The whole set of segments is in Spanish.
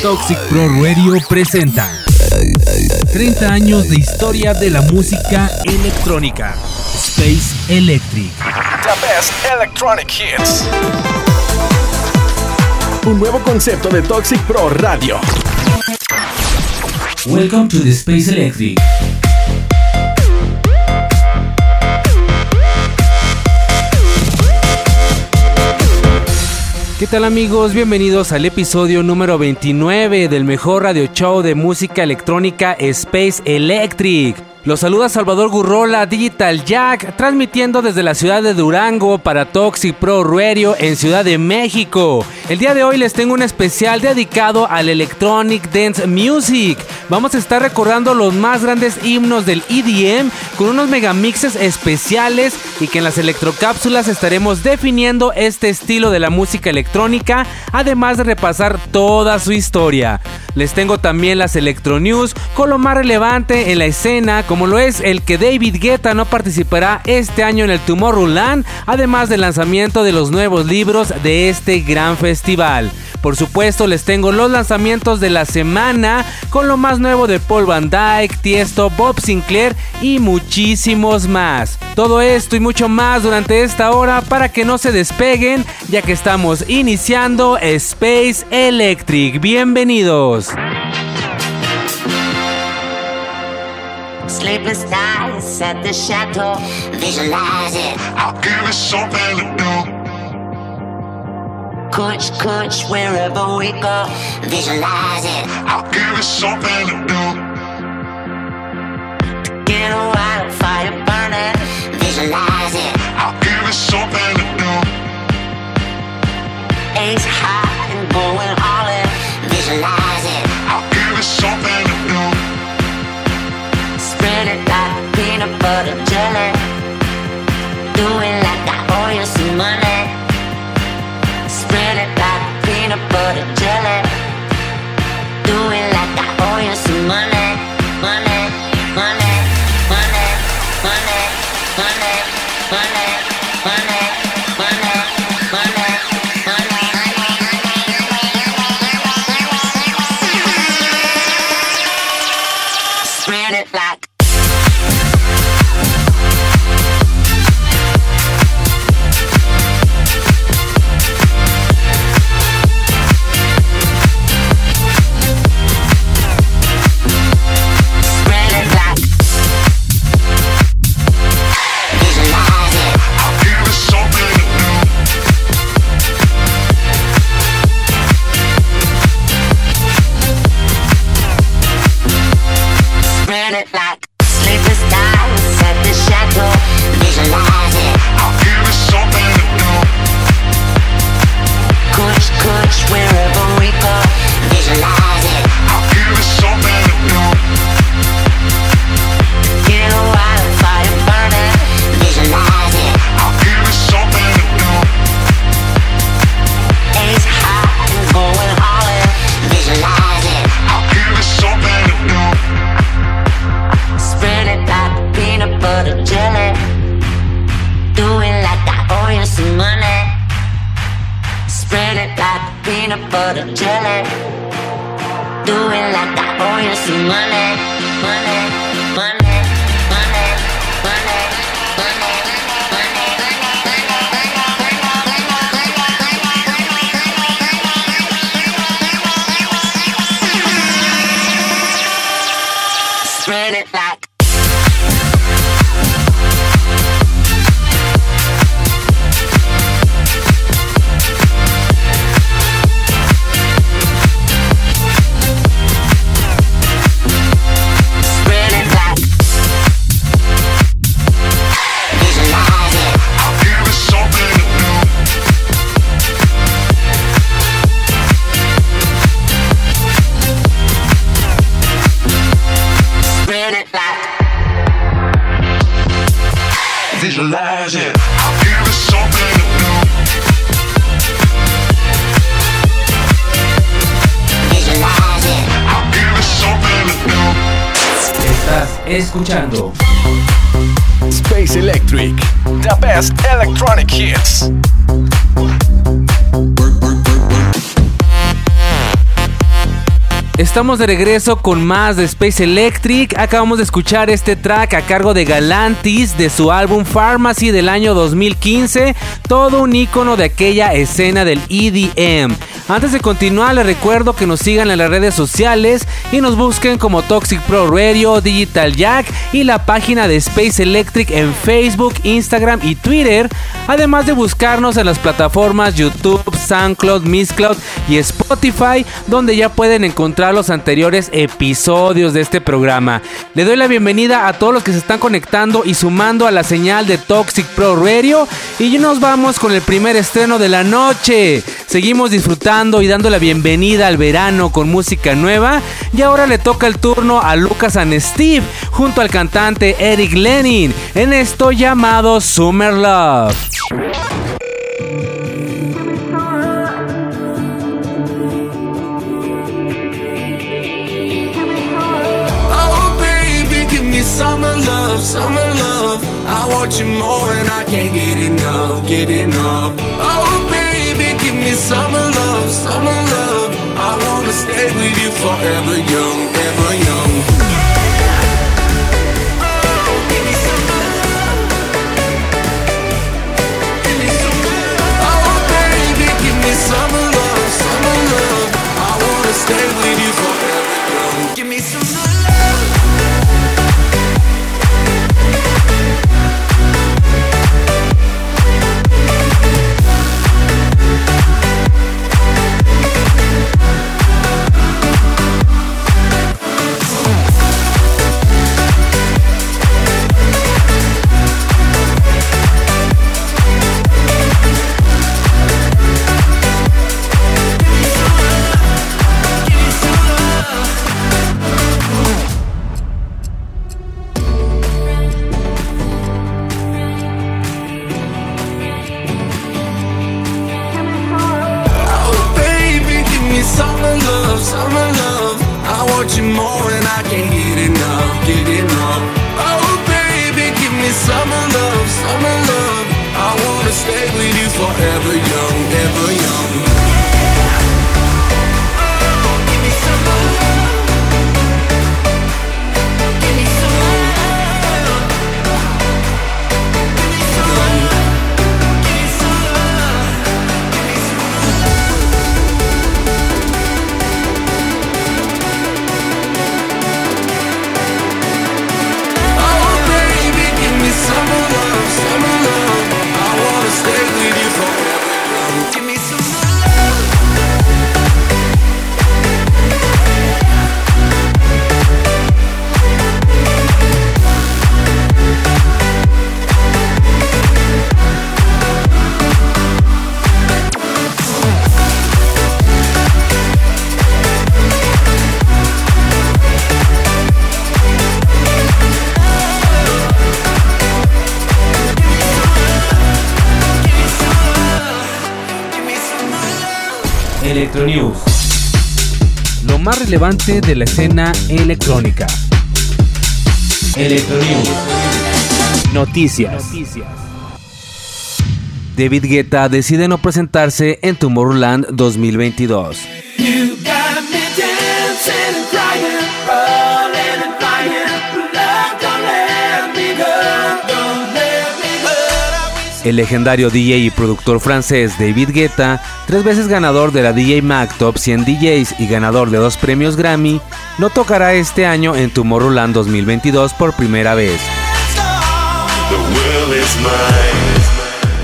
Toxic Pro Radio presenta 30 años de historia de la música electrónica. Space Electric. The best electronic hits. Un nuevo concepto de Toxic Pro Radio. Welcome to the Space Electric. ¿Qué tal amigos? Bienvenidos al episodio número 29 del mejor radio show de música electrónica Space Electric. Los saluda Salvador Gurrola, Digital Jack, transmitiendo desde la ciudad de Durango para Toxic Pro Radio en Ciudad de México. El día de hoy les tengo un especial dedicado al Electronic Dance Music. Vamos a estar recordando los más grandes himnos del EDM con unos megamixes especiales y que en las electrocápsulas estaremos definiendo este estilo de la música electrónica, además de repasar toda su historia. Les tengo también las Electro News con lo más relevante en la escena como lo es el que David Guetta no participará este año en el Tomorrowland, además del lanzamiento de los nuevos libros de este gran festival. Por supuesto, les tengo los lanzamientos de la semana con lo más nuevo de Paul Van Dyke, Tiesto, Bob Sinclair y muchísimos más. Todo esto y mucho más durante esta hora para que no se despeguen, ya que estamos iniciando Space Electric. Bienvenidos. Sleepless nights at the chateau, visualize it. I'll give it something to do. Coach, coach, wherever we go, visualize it. I'll give it something to do. To get a wildfire burning, visualize it. I'll give it something to do. Ace high and going all in, visualize out of jelly. Estamos de regreso con más de Space Electric. Acabamos de escuchar este track a cargo de Galantis de su álbum Pharmacy del año 2015, todo un icono de aquella escena del EDM. Antes de continuar, les recuerdo que nos sigan en las redes sociales y nos busquen como Toxic Pro Radio, Digital Jack y la página de Space Electric en Facebook, Instagram y Twitter, además de buscarnos en las plataformas YouTube, SoundCloud, Misscloud y Spotify, donde ya pueden encontrar anteriores episodios de este programa. Le doy la bienvenida a todos los que se están conectando y sumando a la señal de Toxic Pro Radio y nos vamos con el primer estreno de la noche. Seguimos disfrutando y dando la bienvenida al verano con música nueva y ahora le toca el turno a Lucas and Steve junto al cantante Eric Lenin en esto llamado Summer Love. Summer love. I want you more and I can't get enough, get enough. Oh, baby, give me summer love, summer love. I wanna stay with you forever young, ever young. Oh, baby, give más relevante de la escena electrónica. Electronews. Noticias. David Guetta decide no presentarse en Tomorrowland 2022. El legendario DJ y productor francés David Guetta, tres veces ganador de la DJ Mag Top 100 DJs y ganador de dos premios Grammy, no tocará este año en Tomorrowland 2022 por primera vez.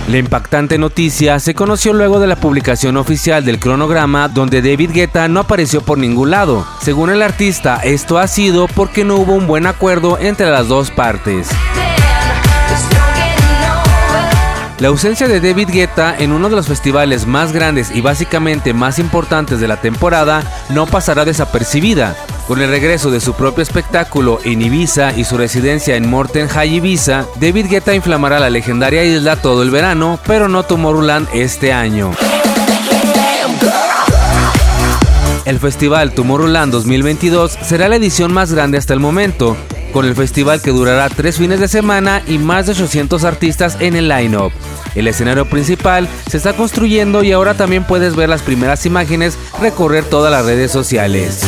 La impactante noticia se conoció luego de la publicación oficial del cronograma donde David Guetta no apareció por ningún lado. Según el artista, esto ha sido porque no hubo un buen acuerdo entre las dos partes. La ausencia de David Guetta en uno de los festivales más grandes y básicamente más importantes de la temporada no pasará desapercibida. Con el regreso de su propio espectáculo en Ibiza y su residencia en Morten High Ibiza, David Guetta inflamará la legendaria isla todo el verano, pero no Tomorrowland este año. El festival Tomorrowland 2022 será la edición más grande hasta el momento con el festival que durará tres fines de semana y más de 800 artistas en el line-up. El escenario principal se está construyendo y ahora también puedes ver las primeras imágenes recorrer todas las redes sociales.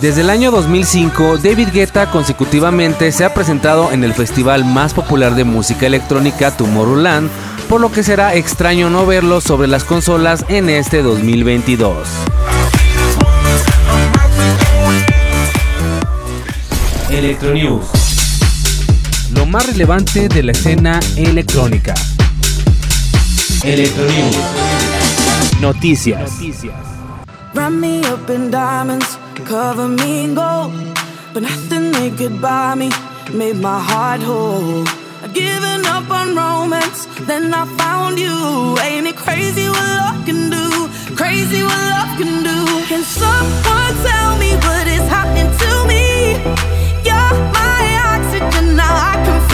Desde el año 2005, David Guetta consecutivamente se ha presentado en el festival más popular de música electrónica Tomorrowland, por lo que será extraño no verlo sobre las consolas en este 2022. Electronews. Lo más relevante de la escena electrónica. Electronews. Noticias. Wrap me up in diamonds, cover me in gold. But nothing they could buy me made my heart whole. I'd given up on romance, then I found you. Ain't it crazy what love can do? Crazy what love can do. Can someone tell me what is happening to me? You're my oxygen, now I can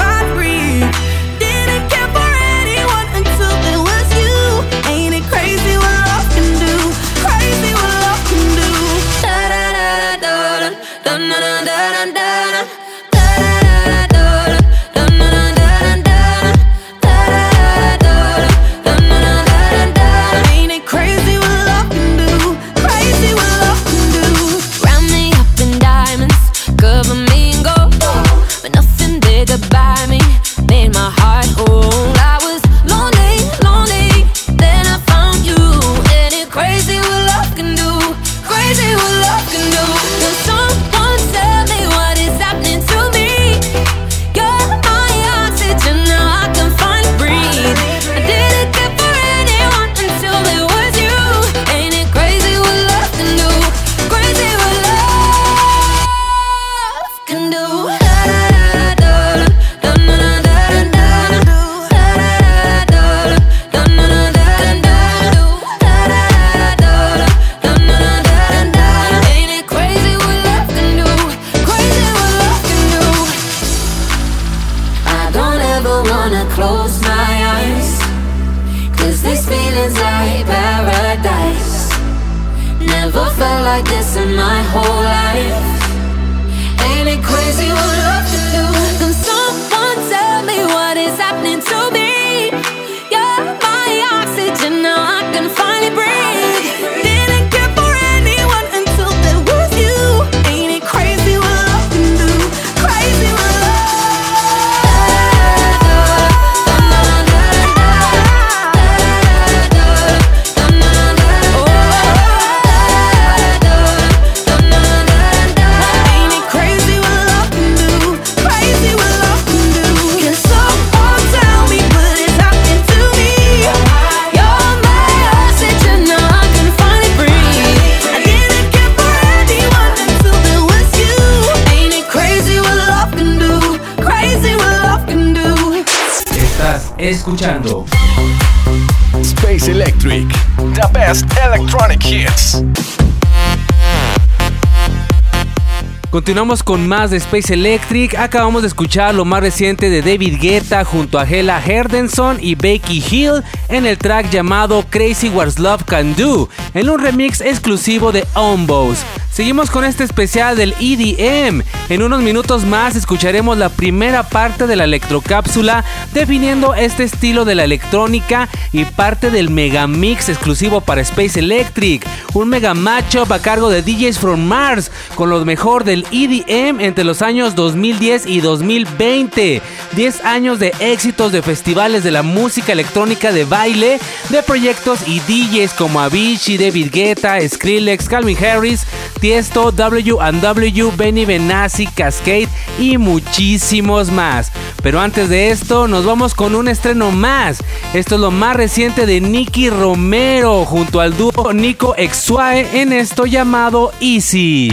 Continuamos con más de Space Electric. Acabamos de escuchar lo más reciente de David Guetta junto a Hela Herdenson y Becky Hill en el track llamado Crazy What Love Can Do, en un remix exclusivo de Ombos. Seguimos con este especial del EDM. En unos minutos más escucharemos la primera parte de la electrocápsula definiendo este estilo de la electrónica y parte del megamix exclusivo para Space Electric. Un mega matchup a cargo de DJs from Mars con lo mejor del EDM entre los años 2010 y 2020. 10 años de éxitos de festivales de la música electrónica de baile, de proyectos y DJs como Avicii, David Guetta, Skrillex, Calvin Harris, Tiesto, W&W, Benny Benassi, Cascade y muchísimos más. Pero antes de esto, nos vamos con un estreno más. Esto es lo más reciente de Nicky Romero junto al dúo Nico Exuae en esto llamado Easy.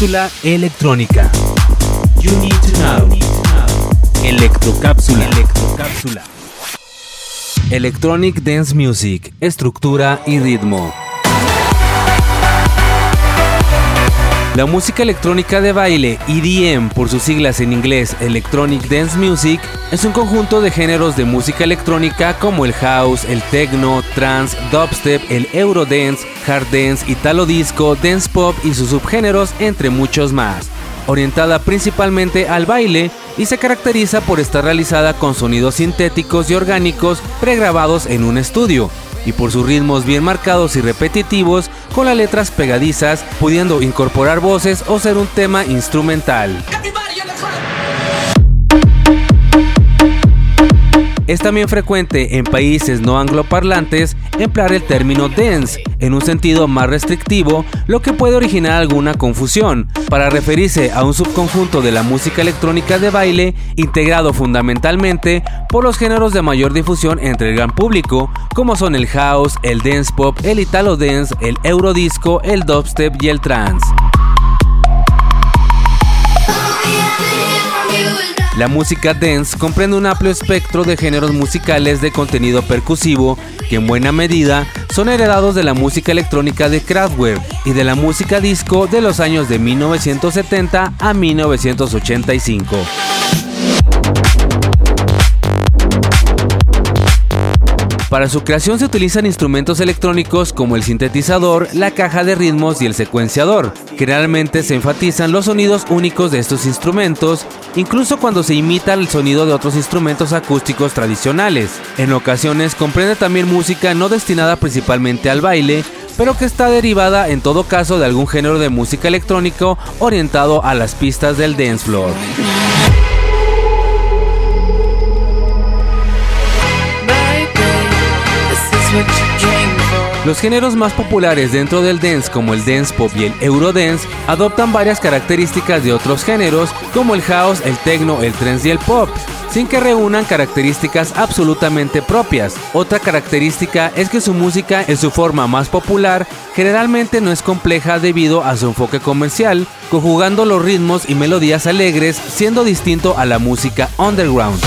Electrónica. Electrocápsula. Electrocápsula. Electronic Dance Music, estructura y ritmo. La música electrónica de baile, EDM por sus siglas en inglés Electronic Dance Music, es un conjunto de géneros de música electrónica como el house, el techno, trance, dubstep, el eurodance, hard dance, italo disco, dance pop y sus subgéneros, entre muchos más. Orientada principalmente al baile y se caracteriza por estar realizada con sonidos sintéticos y orgánicos pregrabados en un estudio, y por sus ritmos bien marcados y repetitivos con las letras pegadizas, pudiendo incorporar voces o ser un tema instrumental. Es también frecuente en países no angloparlantes emplear el término dance en un sentido más restrictivo, lo que puede originar alguna confusión, para referirse a un subconjunto de la música electrónica de baile integrado fundamentalmente por los géneros de mayor difusión entre el gran público, como son el house, el dance pop, el italo dance, el eurodisco, el dubstep y el trance. La música dance comprende un amplio espectro de géneros musicales de contenido percusivo que en buena medida son heredados de la música electrónica de Kraftwerk y de la música disco de los años de 1970 a 1985. Para su creación se utilizan instrumentos electrónicos como el sintetizador, la caja de ritmos y el secuenciador. Generalmente se enfatizan los sonidos únicos de estos instrumentos, incluso cuando se imita el sonido de otros instrumentos acústicos tradicionales. En ocasiones comprende también música no destinada principalmente al baile, pero que está derivada en todo caso de algún género de música electrónico orientado a las pistas del dance floor. Los géneros más populares dentro del dance como el dance pop y el eurodance adoptan varias características de otros géneros como el house, el techno, el trance y el pop, sin que reúnan características absolutamente propias. Otra característica es que su música en su forma más popular generalmente no es compleja debido a su enfoque comercial, conjugando los ritmos y melodías alegres, siendo distinto a la música underground.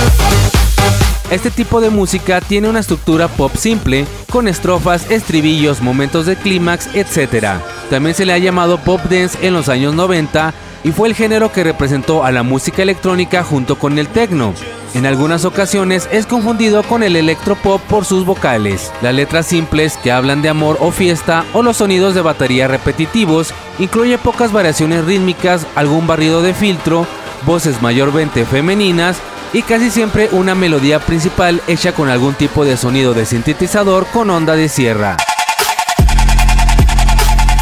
Este tipo de música tiene una estructura pop simple, con estrofas, estribillos, momentos de clímax, etc. También se le ha llamado pop dance en los años 90 y fue el género que representó a la música electrónica junto con el techno. En algunas ocasiones es confundido con el electropop por sus vocales, las letras simples que hablan de amor o fiesta o los sonidos de batería repetitivos, incluye pocas variaciones rítmicas, algún barrido de filtro, voces mayormente femeninas y casi siempre una melodía principal hecha con algún tipo de sonido de sintetizador con onda de sierra.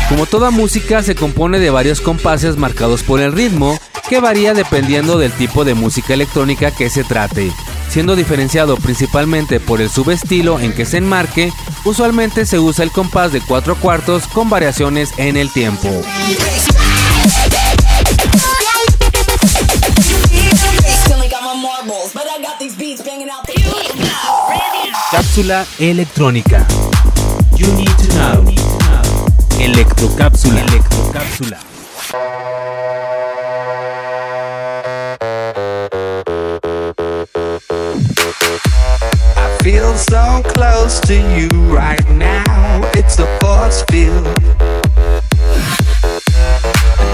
Como toda música se compone de varios compases marcados por el ritmo, que varía dependiendo del tipo de música electrónica que se trate. Siendo diferenciado principalmente por el subestilo en que se enmarque, usualmente se usa el compás de 4 cuartos con variaciones en el tiempo. Cápsula electrónica. You need to know. Electrocápsula. Electrocápsula. I feel so close to you right now. It's a force field.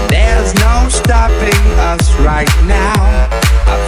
There's no stopping us right now.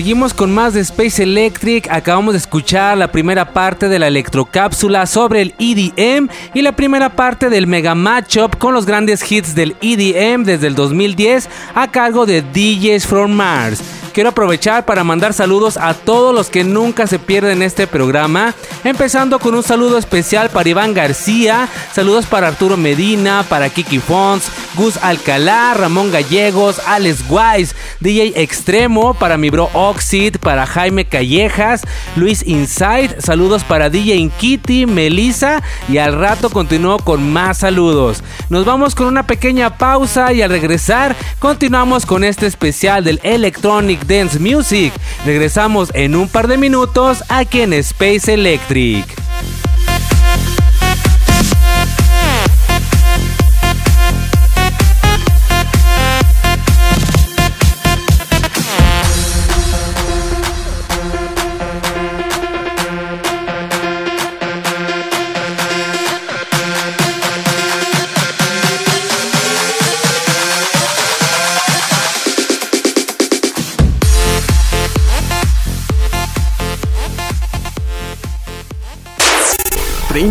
Seguimos con más de Space Electric. Acabamos de escuchar la primera parte de la electrocápsula sobre el EDM y la primera parte del mega matchup con los grandes hits del EDM desde el 2010 a cargo de DJs from Mars. Quiero aprovechar para mandar saludos a todos los que nunca se pierden este programa, empezando con un saludo especial para Iván García, saludos para Arturo Medina, para Kiki Fons, Gus Alcalá, Ramón Gallegos, Alex Wise, DJ Extremo, para mi bro Oxid, para Jaime Callejas, Luis Inside, saludos para DJ Inkiti, Melissa y al rato continúo con más saludos. Nos vamos con una pequeña pausa y al regresar continuamos con este especial del Electronic Dance Music. Regresamos en un par de minutos aquí en Space Electric.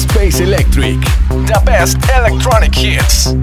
Space Electric. The best electronic hits.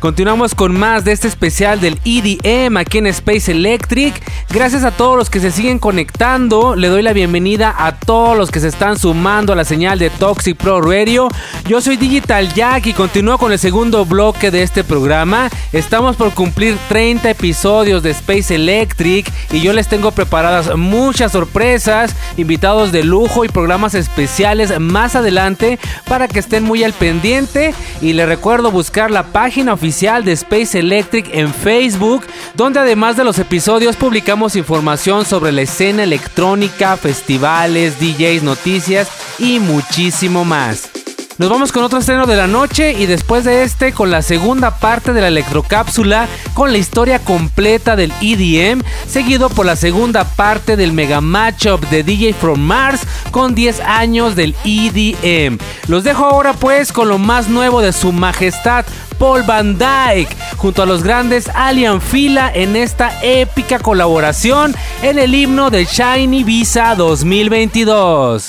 Continuamos con más de este especial del EDM aquí en Space Electric. Gracias a todos los que se siguen conectando. Le doy la bienvenida a todos los que se están sumando a la señal de Toxic Pro Radio. Yo soy Digital Jack y continúo con el segundo bloque de este programa. Estamos por cumplir 30 episodios de Space Electric y yo les tengo preparadas muchas sorpresas, invitados de lujo y programas especiales más adelante para que estén muy al pendiente. Y les recuerdo buscar la página oficial de Space Electric en Facebook, donde además de los episodios publicamos información sobre la escena electrónica, festivales, DJs, noticias y muchísimo más. Nos vamos con otro estreno de la noche y después de este con la segunda parte de la electrocápsula con la historia completa del EDM, seguido por la segunda parte del mega matchup de DJ From Mars con 10 años del EDM. Los dejo ahora pues con lo más nuevo de su majestad Paul Van Dyke junto a los grandes Alien Fila en esta épica colaboración en el himno del Shiny Visa 2022.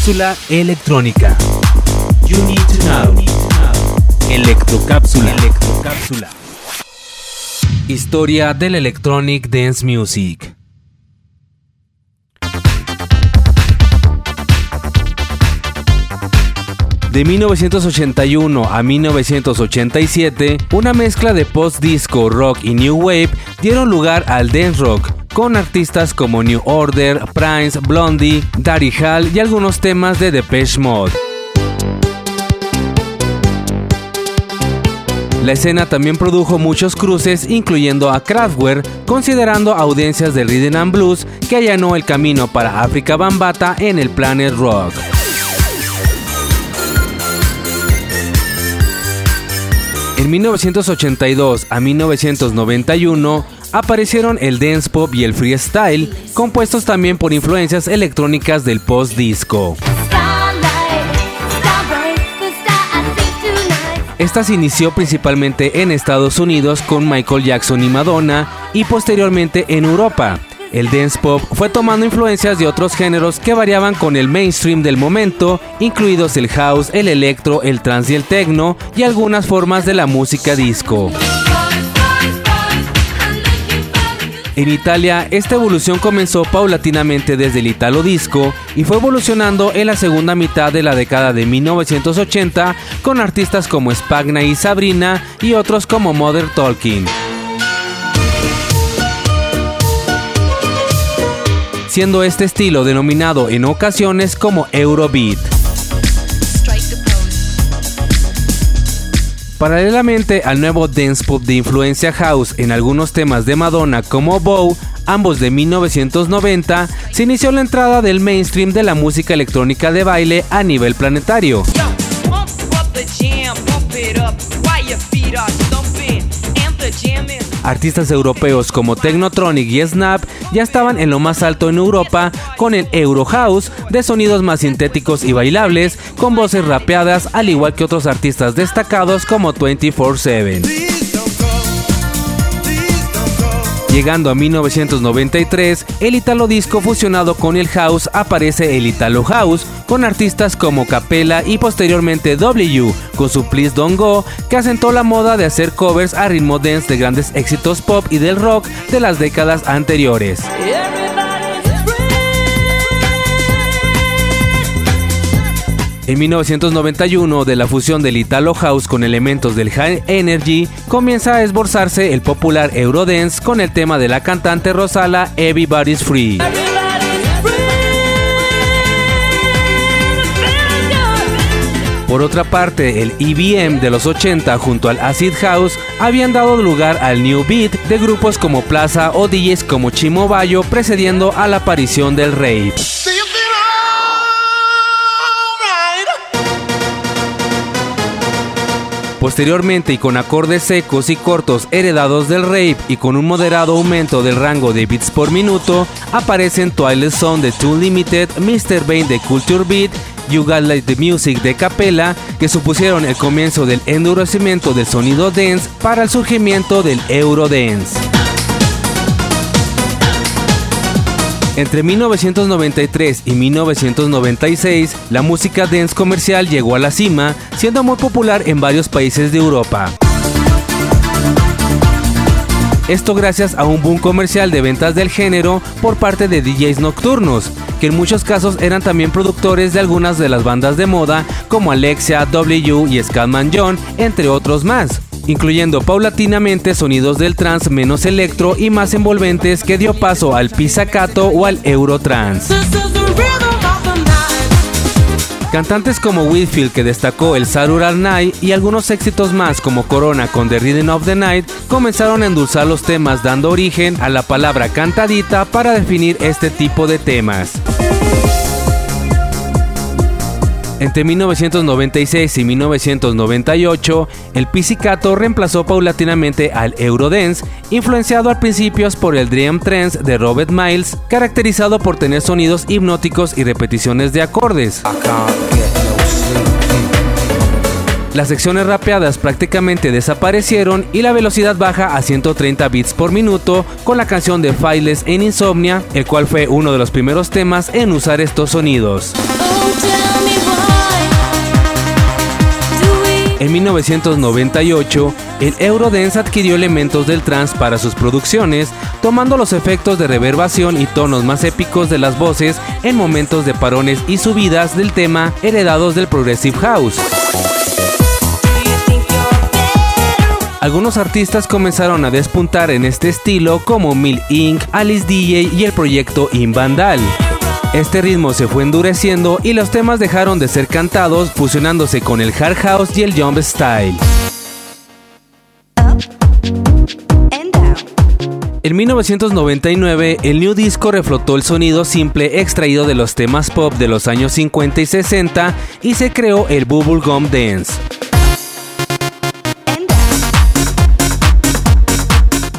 Cápsula electrónica. You. Electrocápsula. Historia del Electronic Dance Music. De 1981 a 1987, una mezcla de post-disco, rock y new wave dieron lugar al dance rock, con artistas como New Order, Prince, Blondie, Daddy Hall y algunos temas de Depeche Mode. La escena también produjo muchos cruces, incluyendo a Kraftwerk, considerando audiencias de rhythm and blues que allanó el camino para África Bambata en el Planet Rock. En 1982 a 1991 aparecieron el dance pop y el freestyle, compuestos también por influencias electrónicas del post-disco. Esta se inició principalmente en Estados Unidos con Michael Jackson y Madonna y posteriormente en Europa. El dance pop fue tomando influencias de otros géneros que variaban con el mainstream del momento, incluidos el house, el electro, el trance y el techno y algunas formas de la música disco. En Italia, esta evolución comenzó paulatinamente desde el Italo Disco y fue evolucionando en la segunda mitad de la década de 1980 con artistas como Spagna y Sabrina y otros como Mother Talking. siendo este estilo denominado en ocasiones como Eurobeat. Paralelamente al nuevo dance pop de influencia house en algunos temas de Madonna como Bow, ambos de 1990, se inició la entrada del mainstream de la música electrónica de baile a nivel planetario. Artistas europeos como Technotronic y Snap ya estaban en lo más alto en Europa con el Euro House de sonidos más sintéticos y bailables con voces rapeadas al igual que otros artistas destacados como 24/7. Llegando a 1993, el Italo Disco fusionado con el House aparece el Italo House, con artistas como Capella y posteriormente W, con su Please Don't Go, que asentó la moda de hacer covers a ritmo dance de grandes éxitos pop y del rock de las décadas anteriores. En 1991, de la fusión del Italo House con elementos del High Energy, comienza a esborzarse el popular Eurodance con el tema de la cantante Rosala Everybody's Free. Por otra parte, el EBM de los 80 junto al Acid House habían dado lugar al New Beat de grupos como Plaza o DJs como Chimo Bayo precediendo a la aparición del rave. Posteriormente y con acordes secos y cortos heredados del rave y con un moderado aumento del rango de beats por minuto, aparecen Twilight Zone de Too Limited, Mr. Bane de Culture Beat, You Got Like the Music de Capella, que supusieron el comienzo del endurecimiento del sonido dance para el surgimiento del Eurodance. Entre 1993 y 1996, la música dance comercial llegó a la cima, siendo muy popular en varios países de Europa. Esto gracias a un boom comercial de ventas del género por parte de DJs nocturnos, que en muchos casos eran también productores de algunas de las bandas de moda como Alexia, W y Scatman John, entre otros más incluyendo paulatinamente sonidos del trance menos electro y más envolventes que dio paso al pizzicato o al eurotrance. Cantantes como Whitfield que destacó el Saturday Night y algunos éxitos más como Corona con The Rhythm of the Night comenzaron a endulzar los temas dando origen a la palabra cantadita para definir este tipo de temas. Entre 1996 y 1998, el pizzicato reemplazó paulatinamente al Eurodance, influenciado al principio por el Dream Trance de Robert Miles, caracterizado por tener sonidos hipnóticos y repeticiones de acordes. Las secciones rapeadas prácticamente desaparecieron y la velocidad baja a 130 bits por minuto con la canción de Files en Insomnia, el cual fue uno de los primeros temas en usar estos sonidos. En 1998, el Eurodance adquirió elementos del trance para sus producciones, tomando los efectos de reverbación y tonos más épicos de las voces en momentos de parones y subidas del tema heredados del Progressive House. Algunos artistas comenzaron a despuntar en este estilo como Mill Inc., Alice DJ y el proyecto Invandal. Este ritmo se fue endureciendo y los temas dejaron de ser cantados, fusionándose con el hard house y el jump style. En 1999, el New Disco reflotó el sonido simple extraído de los temas pop de los años 50 y 60 y se creó el Bubblegum Dance.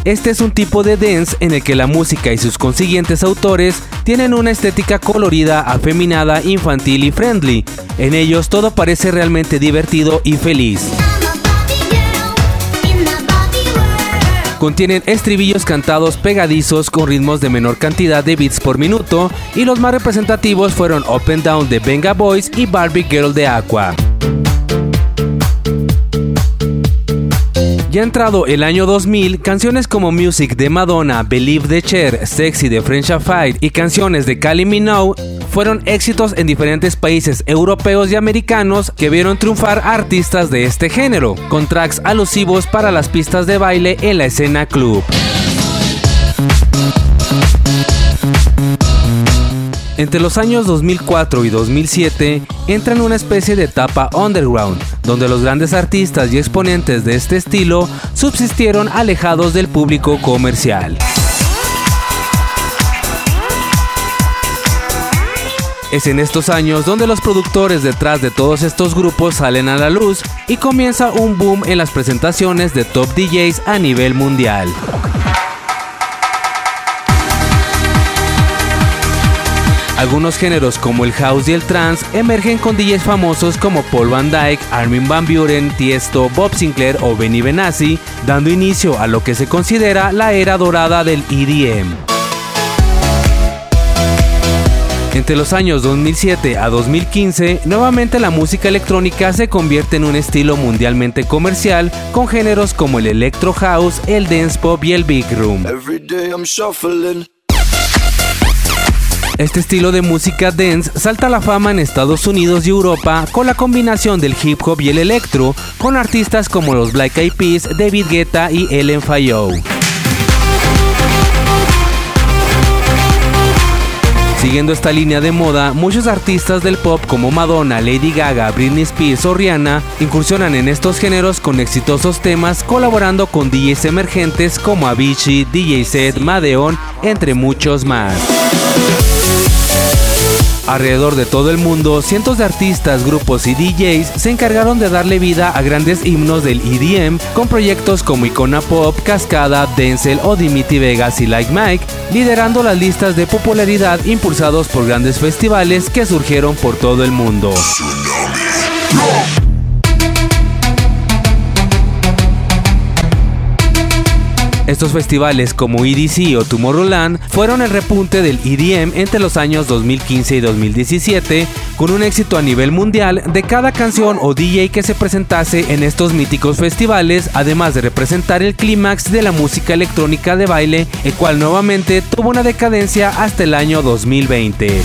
Este es un tipo de dance en el que la música y sus consiguientes autores tienen una estética colorida, afeminada, infantil y friendly. En ellos todo parece realmente divertido y feliz. Contienen estribillos cantados pegadizos con ritmos de menor cantidad de beats por minuto y los más representativos fueron Up and Down de Venga Boys y Barbie Girl de Aqua. Ya entrado el año 2000, canciones como Music de Madonna, Believe de Cher, Sexy de French Fire y canciones de Kylie Minogue fueron éxitos en diferentes países europeos y americanos que vieron triunfar a artistas de este género, con tracks alusivos para las pistas de baile en la escena club. Entre los años 2004 y 2007 entra en una especie de etapa underground, donde los grandes artistas y exponentes de este estilo subsistieron alejados del público comercial. Es en estos años donde los productores detrás de todos estos grupos salen a la luz y comienza un boom en las presentaciones de top DJs a nivel mundial. Algunos géneros como el house y el trance emergen con DJs famosos como Paul Van Dyke, Armin Van Buren, Tiesto, Bob Sinclair o Benny Benassi, dando inicio a lo que se considera la era dorada del EDM. Entre los años 2007 a 2015, nuevamente la música electrónica se convierte en un estilo mundialmente comercial con géneros como el electro house, el dance pop y el big room. Este estilo de música dance salta a la fama en Estados Unidos y Europa con la combinación del hip hop y el electro, con artistas como los Black Eyed Peas, David Guetta y Ellen Fayoum. Siguiendo esta línea de moda, muchos artistas del pop como Madonna, Lady Gaga, Britney Spears o Rihanna incursionan en estos géneros con exitosos temas colaborando con DJs emergentes como Avicii, DJ Set, Madeon, entre muchos más. Alrededor de todo el mundo, cientos de artistas, grupos y DJs se encargaron de darle vida a grandes himnos del EDM con proyectos como Icona Pop, Cascada, Denzel o Dimitri Vegas y Like Mike, liderando las listas de popularidad impulsados por grandes festivales que surgieron por todo el mundo. Estos festivales como EDC o Tomorrowland fueron el repunte del EDM entre los años 2015 y 2017, con un éxito a nivel mundial de cada canción o DJ que se presentase en estos míticos festivales, además de representar el clímax de la música electrónica de baile, el cual nuevamente tuvo una decadencia hasta el año 2020.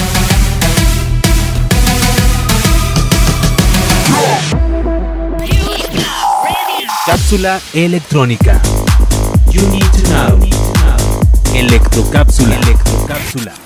Cápsula electrónica. You need to know. Electrocápsula. Electrocápsula.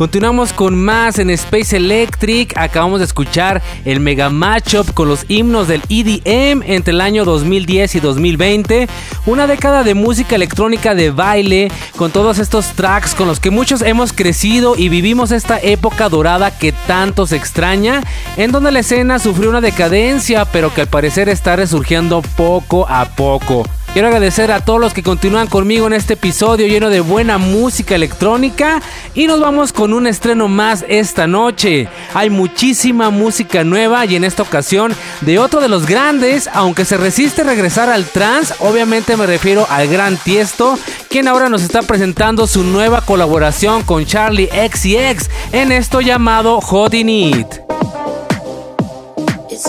Continuamos con más en Space Electric. Acabamos de escuchar el mega matchup con los himnos del EDM entre el año 2010 y 2020. Una década de música electrónica de baile con todos estos tracks con los que muchos hemos crecido y vivimos esta época dorada que tanto se extraña, en donde la escena sufrió una decadencia, pero que al parecer está resurgiendo poco a poco. Quiero agradecer a todos los que continúan conmigo en este episodio lleno de buena música electrónica y nos vamos con un estreno más esta noche. Hay muchísima música nueva y en esta ocasión de otro de los grandes, aunque se resiste regresar al trance, obviamente me refiero al gran Tiesto, quien ahora nos está presentando su nueva colaboración con Charlie XCX en esto llamado Hot in It. It's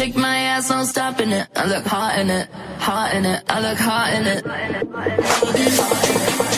Shake my ass, I'm stopping it. I look hot in it, hot in it. I look hot in it. Moving till my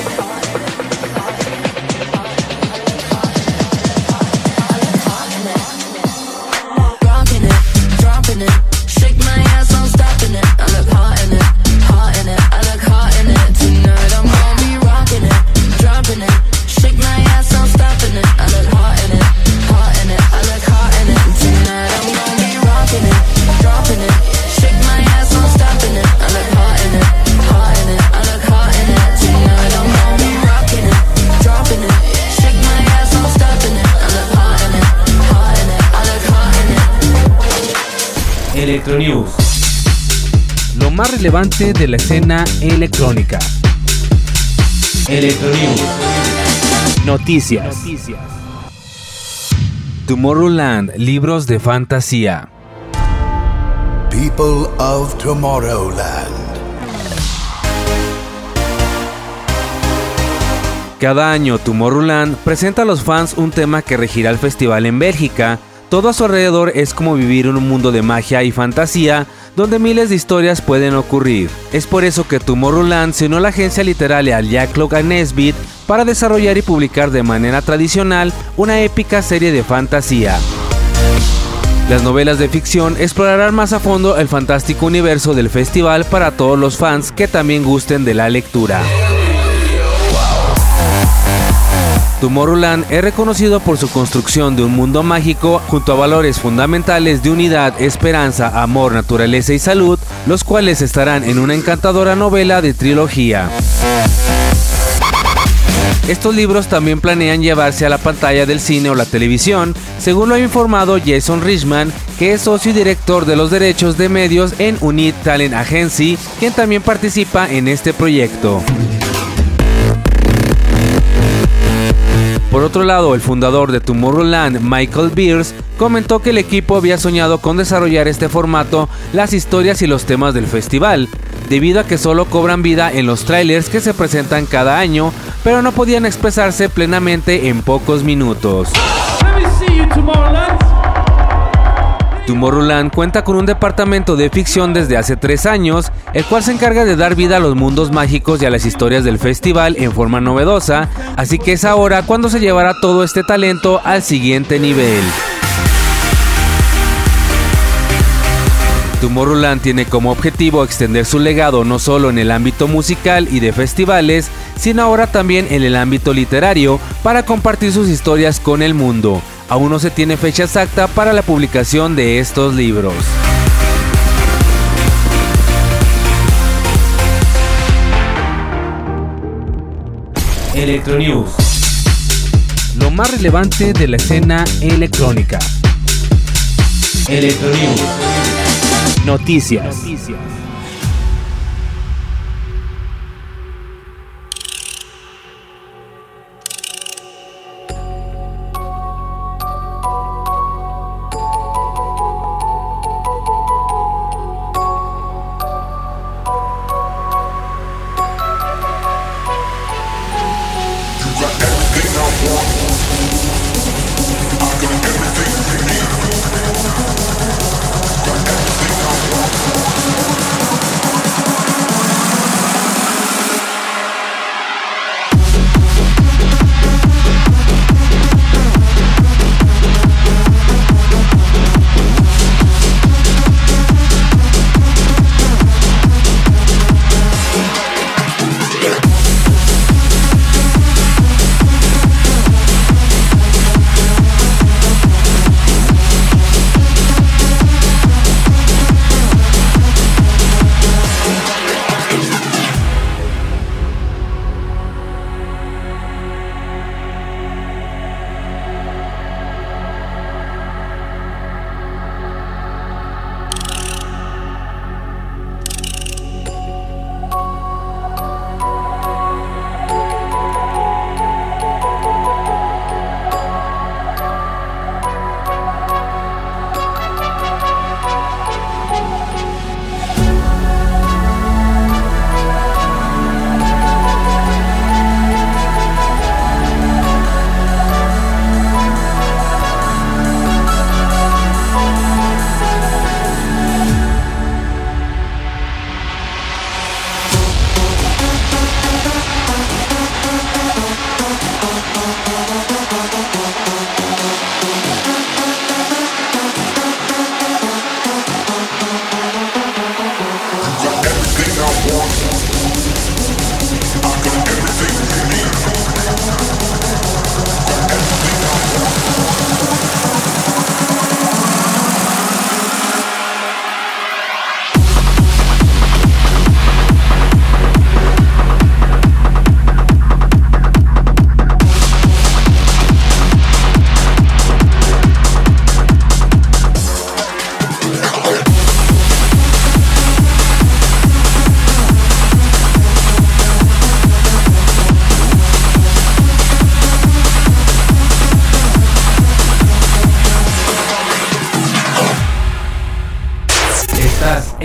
Electronews. Lo más relevante de la escena electrónica. Electronews. Noticias. Tomorrowland, libros de fantasía. People of Tomorrowland. Cada año Tomorrowland presenta a los fans un tema que regirá el festival en Bélgica. Todo a su alrededor es como vivir en un mundo de magia y fantasía donde miles de historias pueden ocurrir. Es por eso que Tomorrowland se unió a la agencia literaria Jack Logan Nesbitt para desarrollar y publicar de manera tradicional una épica serie de fantasía. Las novelas de ficción explorarán más a fondo el fantástico universo del festival para todos los fans que también gusten de la lectura. Tomorrowland es reconocido por su construcción de un mundo mágico junto a valores fundamentales de unidad, esperanza, amor, naturaleza y salud, los cuales estarán en una encantadora novela de trilogía. Estos libros también planean llevarse a la pantalla del cine o la televisión, según lo ha informado Jason Richman, que es socio y director de los derechos de medios en Unit Talent Agency, quien también participa en este proyecto. Por otro lado, el fundador de Tomorrowland, Michael Beers, comentó que el equipo había soñado con desarrollar este formato, las historias y los temas del festival, debido a que solo cobran vida en los trailers que se presentan cada año, pero no podían expresarse plenamente en pocos minutos. Tomorrowland cuenta con un departamento de ficción desde hace tres años, el cual se encarga de dar vida a los mundos mágicos y a las historias del festival en forma novedosa, así que es ahora cuando se llevará todo este talento al siguiente nivel. Tomorrowland tiene como objetivo extender su legado no solo en el ámbito musical y de festivales, sino ahora también en el ámbito literario para compartir sus historias con el mundo. Aún no se tiene fecha exacta para la publicación de estos libros. Electronews. Lo más relevante de la escena electrónica. Electronews. Noticias. Estás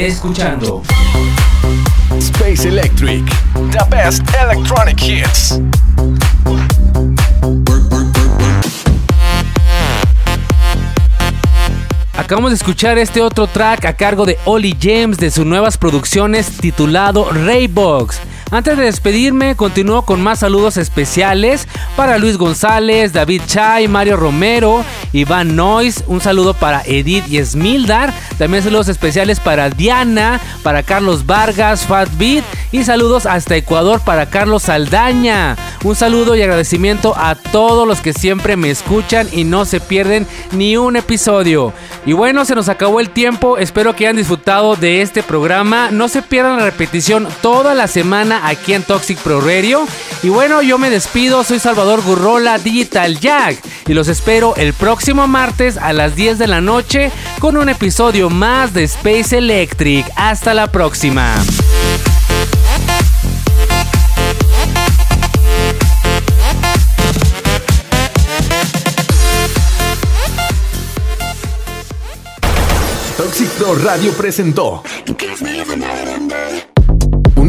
escuchando Space Electric, the best electronic hits. Acabamos de escuchar este otro track a cargo de Oli James de sus nuevas producciones titulado Raybox. Antes de despedirme, continúo con más saludos especiales para Luis González, David Chay, Mario Romero, Iván Nois, un saludo para Edith y Esmildar, también saludos especiales para Diana, para Carlos Vargas, Fat Beat y saludos hasta Ecuador para Carlos Saldaña. Un saludo y agradecimiento a todos los que siempre me escuchan y no se pierden ni un episodio. Y bueno, se nos acabó el tiempo, espero que hayan disfrutado de este programa. No se pierdan la repetición toda la semana aquí en Toxic Pro Radio. Y bueno, yo me despido, soy Salvador Gurrola Digital Jack y los espero el próximo martes a las 10 de la noche con un episodio más de Space Electric. Hasta la próxima. Toxic Pro Radio presentó